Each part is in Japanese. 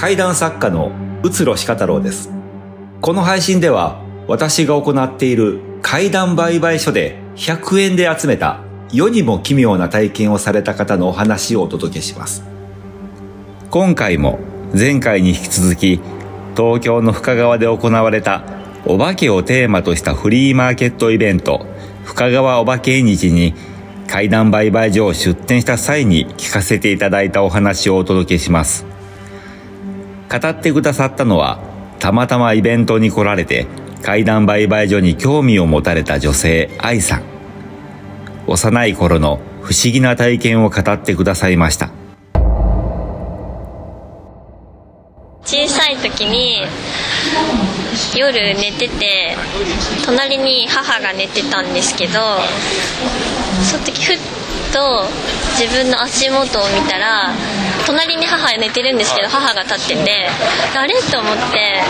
怪談作家のうつろしか太郎です。この配信では私が行っている怪談売買所で100円で集めた世にも奇妙な体験をされた方のお話をお届けします。今回も前回に引き続き東京の深川で行われたお化けをテーマとしたフリーマーケットイベント深川お化け縁日に怪談売買所を出店した際に聞かせていただいたお話をお届けします。語ってくださったのはたまたまイベントに来られて怪談売買所に興味を持たれた女性愛さん。幼い頃の不思議な体験を語ってくださいました。小さい時に夜寝てて隣に母が寝てたんですけどその時ふっと自分の足元を見たら隣に母寝てるんですけど母が立っててあれ？と思って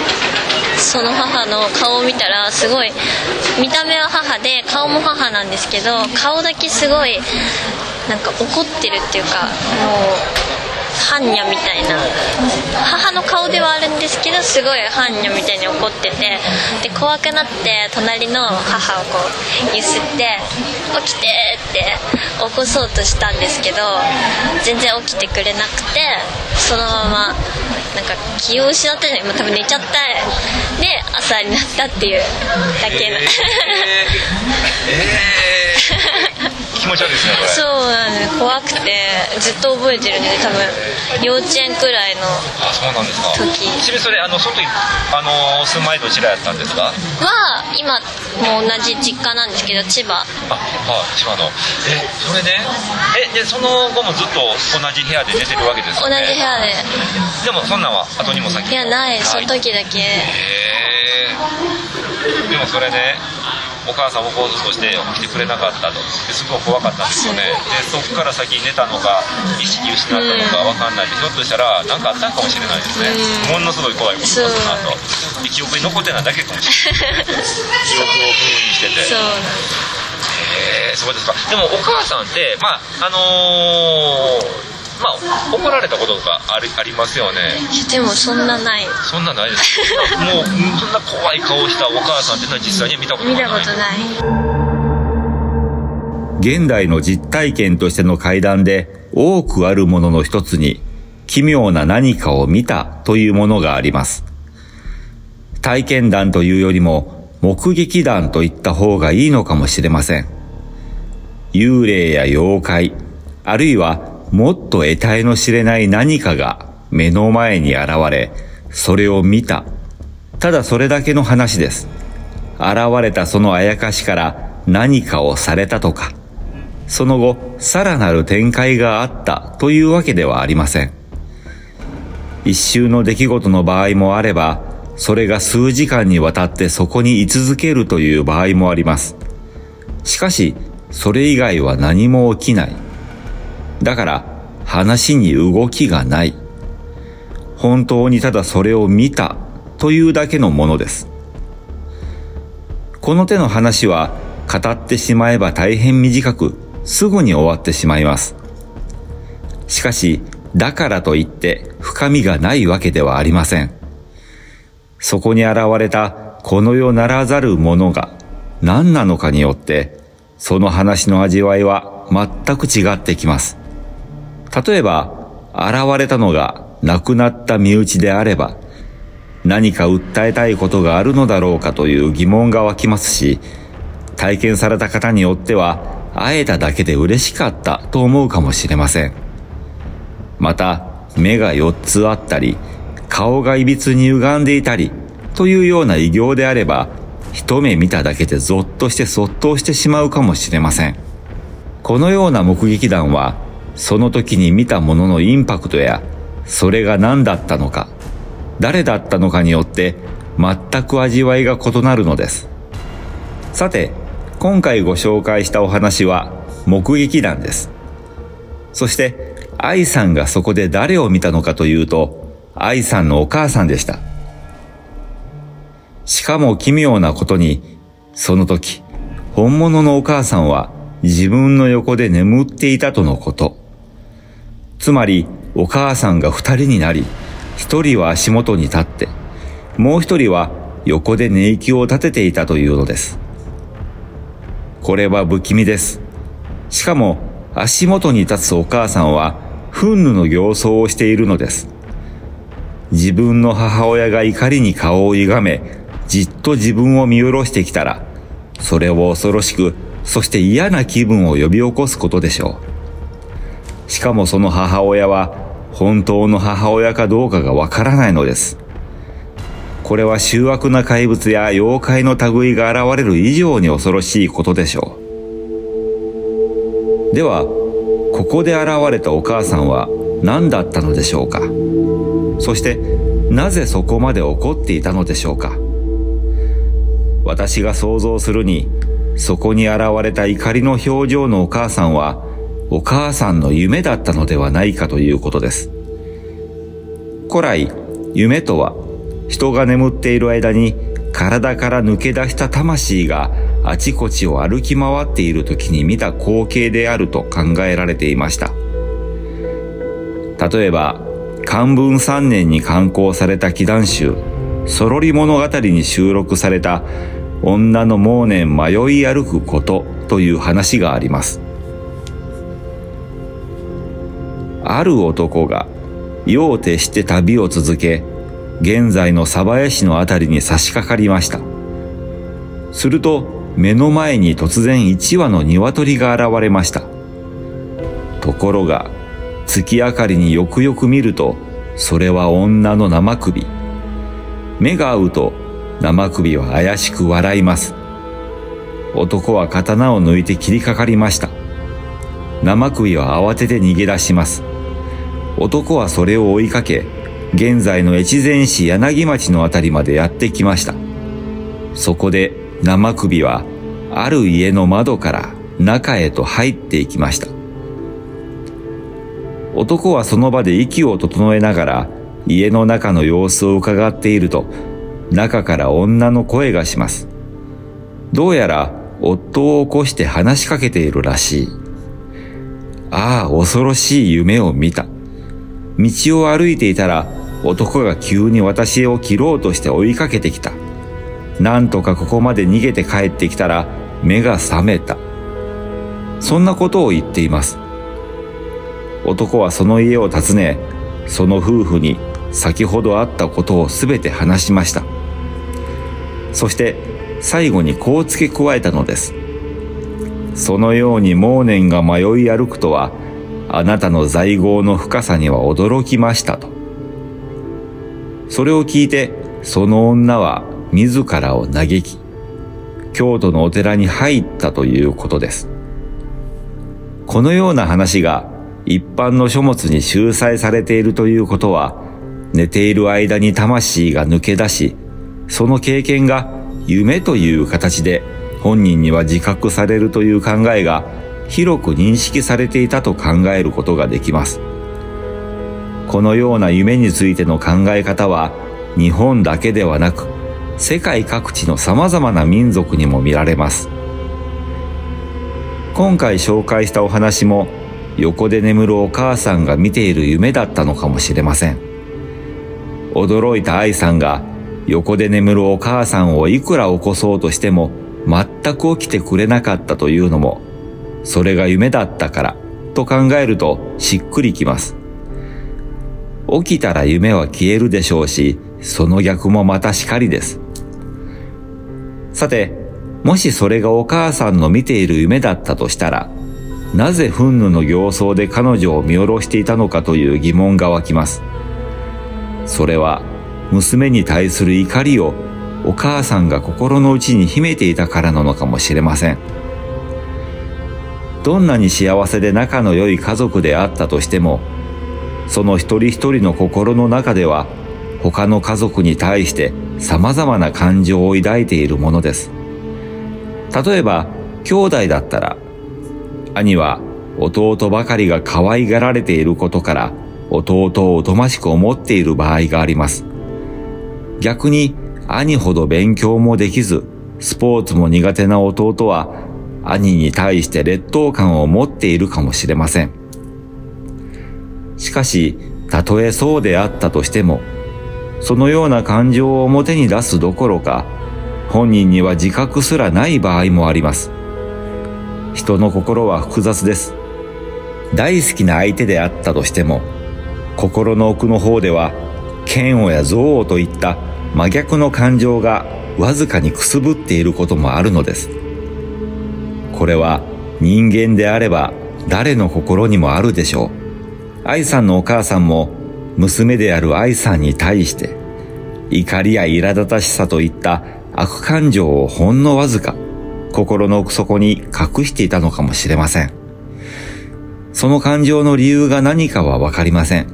その母の顔を見たらすごい見た目は母で顔も母なんですけど顔だけすごいなんか怒ってるっていうかもう般若みたいな。母の顔ではあるんですけどすごい般若みたいに怒っててで怖くなって隣の母をこうゆすって「起きて」って起こそうとしたんですけど全然起きてくれなくてそのままなんか気を失ったじゃない、まあ、多分寝ちゃった。で朝になったっていうだけの、えー。えー。気持ち悪いですねこれ。そうなんです怖くてずっと覚えてるんで多分幼稚園くらいのあそうなんですか。時。ちなみにそれあのその時あの住まいどちらやったんですか？は今も同じ実家なんですけど千葉。あはい千葉の。えそれねえでその後もずっと同じ部屋で寝てるわけです同よね。じ部屋で。でもそんなんは後にも先いやない。その時だけ。へえでもそれねお母さん起こそうとして起きてくれなかったと。ですごい怖かったんですよね。でそこから先寝たのか意識失ったのか分かんないでひょっとしたら何かあったんかもしれないですね。ものすごい怖いことだその後で記憶に残ってないだけかもしれない。記憶を封印してて。そう。へえそうですか。でもお母さんってまああのーまあ怒られたこととかありありますよね。でもそんなない。そんなんないです。もうそんな怖い顔したお母さんっていうのは実際には見たことがない。見たことない。現代の実体験としての怪談で多くあるものの一つに奇妙な何かを見たというものがあります。体験談というよりも目撃談と言った方がいいのかもしれません。幽霊や妖怪、あるいはもっと得体の知れない何かが目の前に現れ、それを見た。ただそれだけの話です。現れたそのあやかしから何かをされたとか、その後さらなる展開があったというわけではありません。一瞬の出来事の場合もあれば、それが数時間にわたってそこに居続けるという場合もあります。しかし、それ以外は何も起きない。だから、話に動きがない。本当にただそれを見たというだけのものです。この手の話は語ってしまえば大変短くすぐに終わってしまいます。しかし、だからといって深みがないわけではありません。そこに現れたこの世ならざるものが何なのかによって、その話の味わいは全く違ってきます。例えば、現れたのが亡くなった身内であれば、何か訴えたいことがあるのだろうかという疑問が湧きますし、体験された方によっては、会えただけで嬉しかったと思うかもしれません。また、目が4つあったり、顔が歪に歪んでいたり、というような異形であれば、一目見ただけでゾッとしてそっとしてしまうかもしれません。このような目撃談は、その時に見たもののインパクトや、それが何だったのか、誰だったのかによって、全く味わいが異なるのです。さて、今回ご紹介したお話は、目撃談です。そして、愛さんがそこで誰を見たのかというと、愛さんのお母さんでした。しかも奇妙なことに、その時、本物のお母さんは自分の横で眠っていたとのこと。つまり、お母さんが二人になり、一人は足元に立って、もう一人は横で寝息を立てていたというのです。これは不気味です。しかも足元に立つお母さんは憤怒の形相をしているのです。自分の母親が怒りに顔を歪め、じっと自分を見下ろしてきたら、それを恐ろしく、そして嫌な気分を呼び起こすことでしょう。しかもその母親は、本当の母親かどうかがわからないのです。これは醜悪な怪物や妖怪の類が現れる以上に恐ろしいことでしょう。では、ここで現れたお母さんは何だったのでしょうかそしてなぜそこまで怒っていたのでしょうか私が想像するにそこに現れた怒りの表情のお母さんはお母さんの夢だったのではないかということです。古来、夢とは人が眠っている間に体から抜け出した魂があちこちを歩き回っている時に見た光景であると考えられていました。例えば、漢文3年に刊行された祈願集、そろり物語に収録された女の盲年迷い歩くことという話があります。ある男が夜を徹して旅を続け、現在の鯖江市のあたりに差し掛かりました。すると目の前に突然一羽の鶏が現れました。ところが月明かりによくよく見ると、それは女の生首。目が合うと、生首は怪しく笑います。男は刀を抜いて切りかかりました。生首は慌てて逃げ出します。男はそれを追いかけ、現在の越前市柳町のあたりまでやってきました。そこで生首は、ある家の窓から中へと入っていきました。男はその場で息を整えながら家の中の様子を伺っていると中から女の声がします。どうやら夫を起こして話しかけているらしい。ああ、恐ろしい夢を見た。道を歩いていたら男が急に私を切ろうとして追いかけてきた。なんとかここまで逃げて帰ってきたら目が覚めた。そんなことを言っています。男はその家を訪ね、その夫婦に先ほどあったことをすべて話しました。そして最後にこう付け加えたのです。そのように盲年が迷い歩くとは、あなたの在郷の深さには驚きましたと。それを聞いて、その女は自らを嘆き、京都のお寺に入ったということです。このような話が一般の書物に収載されているということは、寝ている間に魂が抜け出し、その経験が夢という形で本人には自覚されるという考えが広く認識されていたと考えることができます。このような夢についての考え方は日本だけではなく世界各地の様々な民族にも見られます。今回紹介したお話も横で眠るお母さんが見ている夢だったのかもしれません。驚いた愛さんが横で眠るお母さんをいくら起こそうとしても全く起きてくれなかったというのも、それが夢だったからと考えるとしっくりきます。起きたら夢は消えるでしょうし、その逆もまたしかりです。さて、もしそれがお母さんの見ている夢だったとしたら、なぜ憤怒の形相で彼女を見下ろしていたのかという疑問が湧きます。それは娘に対する怒りをお母さんが心の内に秘めていたからなのかもしれません。どんなに幸せで仲の良い家族であったとしても、その一人一人の心の中では他の家族に対して様々な感情を抱いているものです。例えば、兄弟だったら兄は弟ばかりが可愛がられていることから弟をおとましく思っている場合があります。逆に兄ほど勉強もできず、スポーツも苦手な弟は兄に対して劣等感を持っているかもしれません。しかし、たとえそうであったとしても、そのような感情を表に出すどころか、本人には自覚すらない場合もあります。人の心は複雑です。大好きな相手であったとしても、心の奥の方では、嫌悪や憎悪といった真逆の感情がわずかにくすぶっていることもあるのです。これは人間であれば誰の心にもあるでしょう。愛さんのお母さんも娘である愛さんに対して怒りや苛立たしさといった悪感情をほんのわずか心の奥底に隠していたのかもしれません。その感情の理由が何かはわかりません。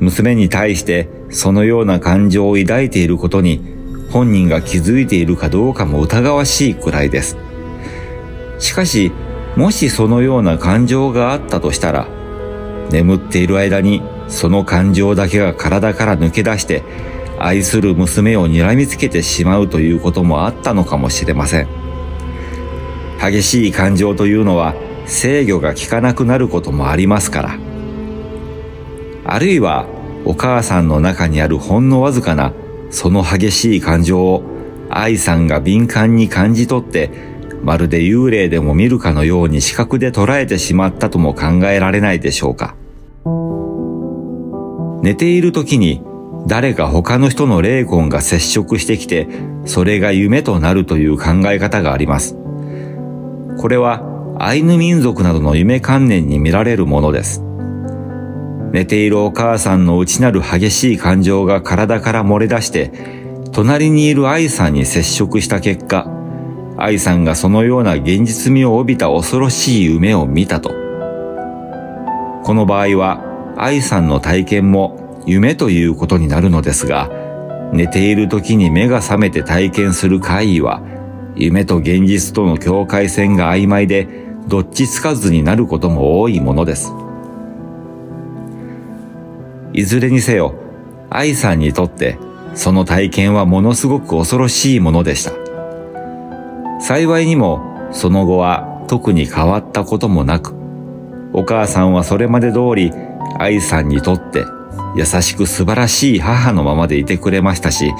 娘に対してそのような感情を抱いていることに本人が気づいているかどうかも疑わしいくらいです。しかし、もしそのような感情があったとしたら、眠っている間にその感情だけが体から抜け出して愛する娘を睨みつけてしまうということもあったのかもしれません。激しい感情というのは制御が効かなくなることもありますから。あるいはお母さんの中にあるほんのわずかなその激しい感情を愛さんが敏感に感じ取ってまるで幽霊でも見るかのように視覚で捉えてしまったとも考えられないでしょうか。寝ている時に誰か他の人の霊魂が接触してきて、それが夢となるという考え方があります。これはアイヌ民族などの夢観念に見られるものです。寝ているお母さんの内なる激しい感情が体から漏れ出して、隣にいる愛さんに接触した結果、愛さんがそのような現実味を帯びた恐ろしい夢を見たと。この場合は、愛さんの体験も夢ということになるのですが、寝ている時に目が覚めて体験する怪異は、夢と現実との境界線が曖昧で、どっちつかずになることも多いものです。いずれにせよ、愛さんにとって、その体験はものすごく恐ろしいものでした。幸いにも、その後は特に変わったこともなく、お母さんはそれまで通り、愛さんにとって優しく素晴らしい母のままでいてくれましたし、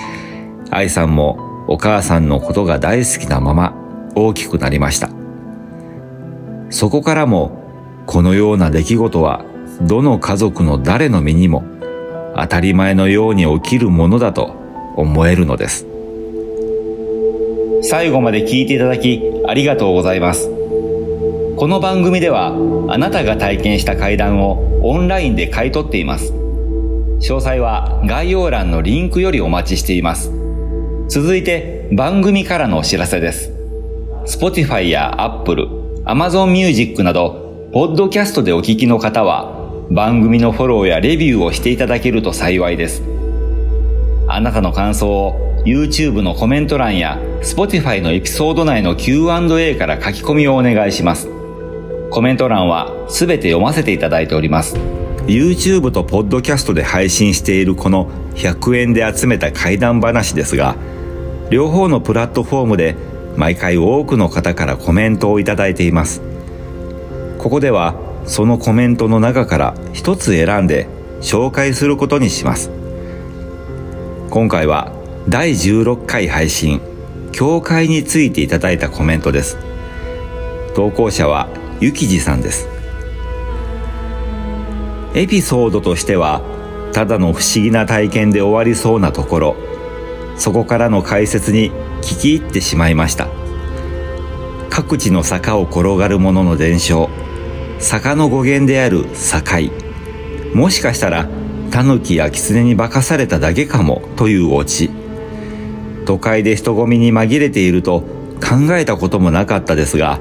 愛さんもお母さんのことが大好きなまま大きくなりました。そこからもこのような出来事はどの家族の誰の身にも当たり前のように起きるものだと思えるのです。最後まで聞いていただきありがとうございます。この番組ではあなたが体験した階段をオンラインで買い取っています。詳細は概要欄のリンクよりお待ちしています。続いて番組からのお知らせです。Spotify や Apple、Amazon Music など、ポッドキャストでお聞きの方は、番組のフォローやレビューをしていただけると幸いです。あなたの感想を YouTube のコメント欄や Spotify のエピソード内の Q&A から書き込みをお願いします。コメント欄はすべて読ませていただいております。YouTube と Podcast で配信しているこの100円で集めた怪談話ですが、両方のプラットフォームで毎回多くの方からコメントをいただいています。ここではそのコメントの中から一つ選んで紹介することにします。今回は第16回配信、教会についていただいたコメントです。投稿者はゆきじさんです。エピソードとしてはただの不思議な体験で終わりそうなところそこからの解説に聞き入ってしまいました各地の坂を転がるものの伝承坂の語源である境もしかしたらタヌキやキツネに化かされただけかもというオチ都会で人混みに紛れていると考えたこともなかったですが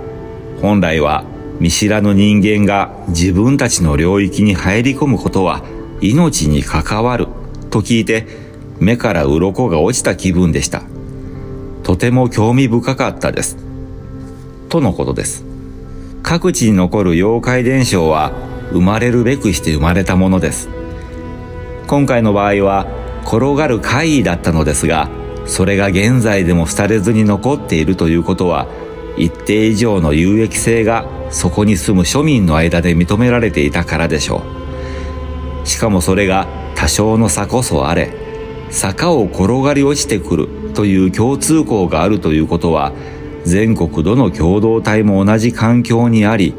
本来は見知らぬ人間が自分たちの領域に入り込むことは命に関わると聞いて目から鱗が落ちた気分でした。とても興味深かったです。とのことです。各地に残る妖怪伝承は生まれるべくして生まれたものです。今回の場合は転がる怪異だったのですが、それが現在でも廃れずに残っているということは一定以上の有益性がそこに住む庶民の間で認められていたからでしょう。しかもそれが多少の差こそあれ、坂を転がり落ちてくるという共通項があるということは、全国どの共同体も同じ環境にあり、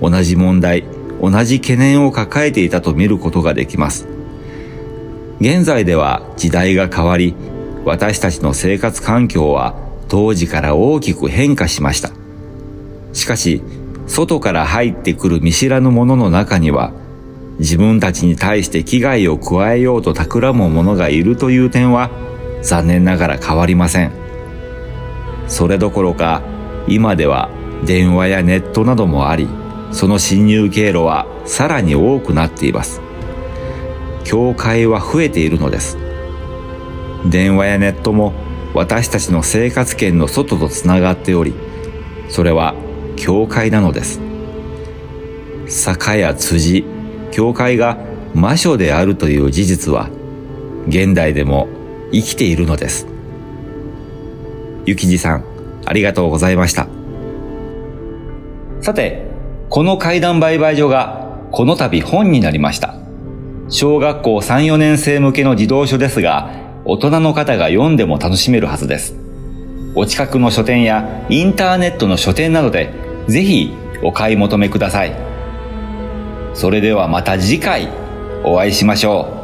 同じ問題、同じ懸念を抱えていたと見ることができます。現在では時代が変わり、私たちの生活環境は当時から大きく変化しました。しかし、外から入ってくる見知らぬ者の中には、自分たちに対して危害を加えようと企む者がいるという点は残念ながら変わりません。それどころか今では電話やネットなどもあり、その侵入経路はさらに多くなっています。境界は増えているのです。電話やネットも私たちの生活圏の外とつながっており、それは境界なのです。坂や辻、教会が魔女であるという事実は、現代でも生きているのです。ゆきじさん、ありがとうございました。さて、この階段売買所がこの度本になりました。小学校3、4年生向けの児童書ですが、大人の方が読んでも楽しめるはずです。お近くの書店やインターネットの書店などで、ぜひお買い求めください。それではまた次回お会いしましょう。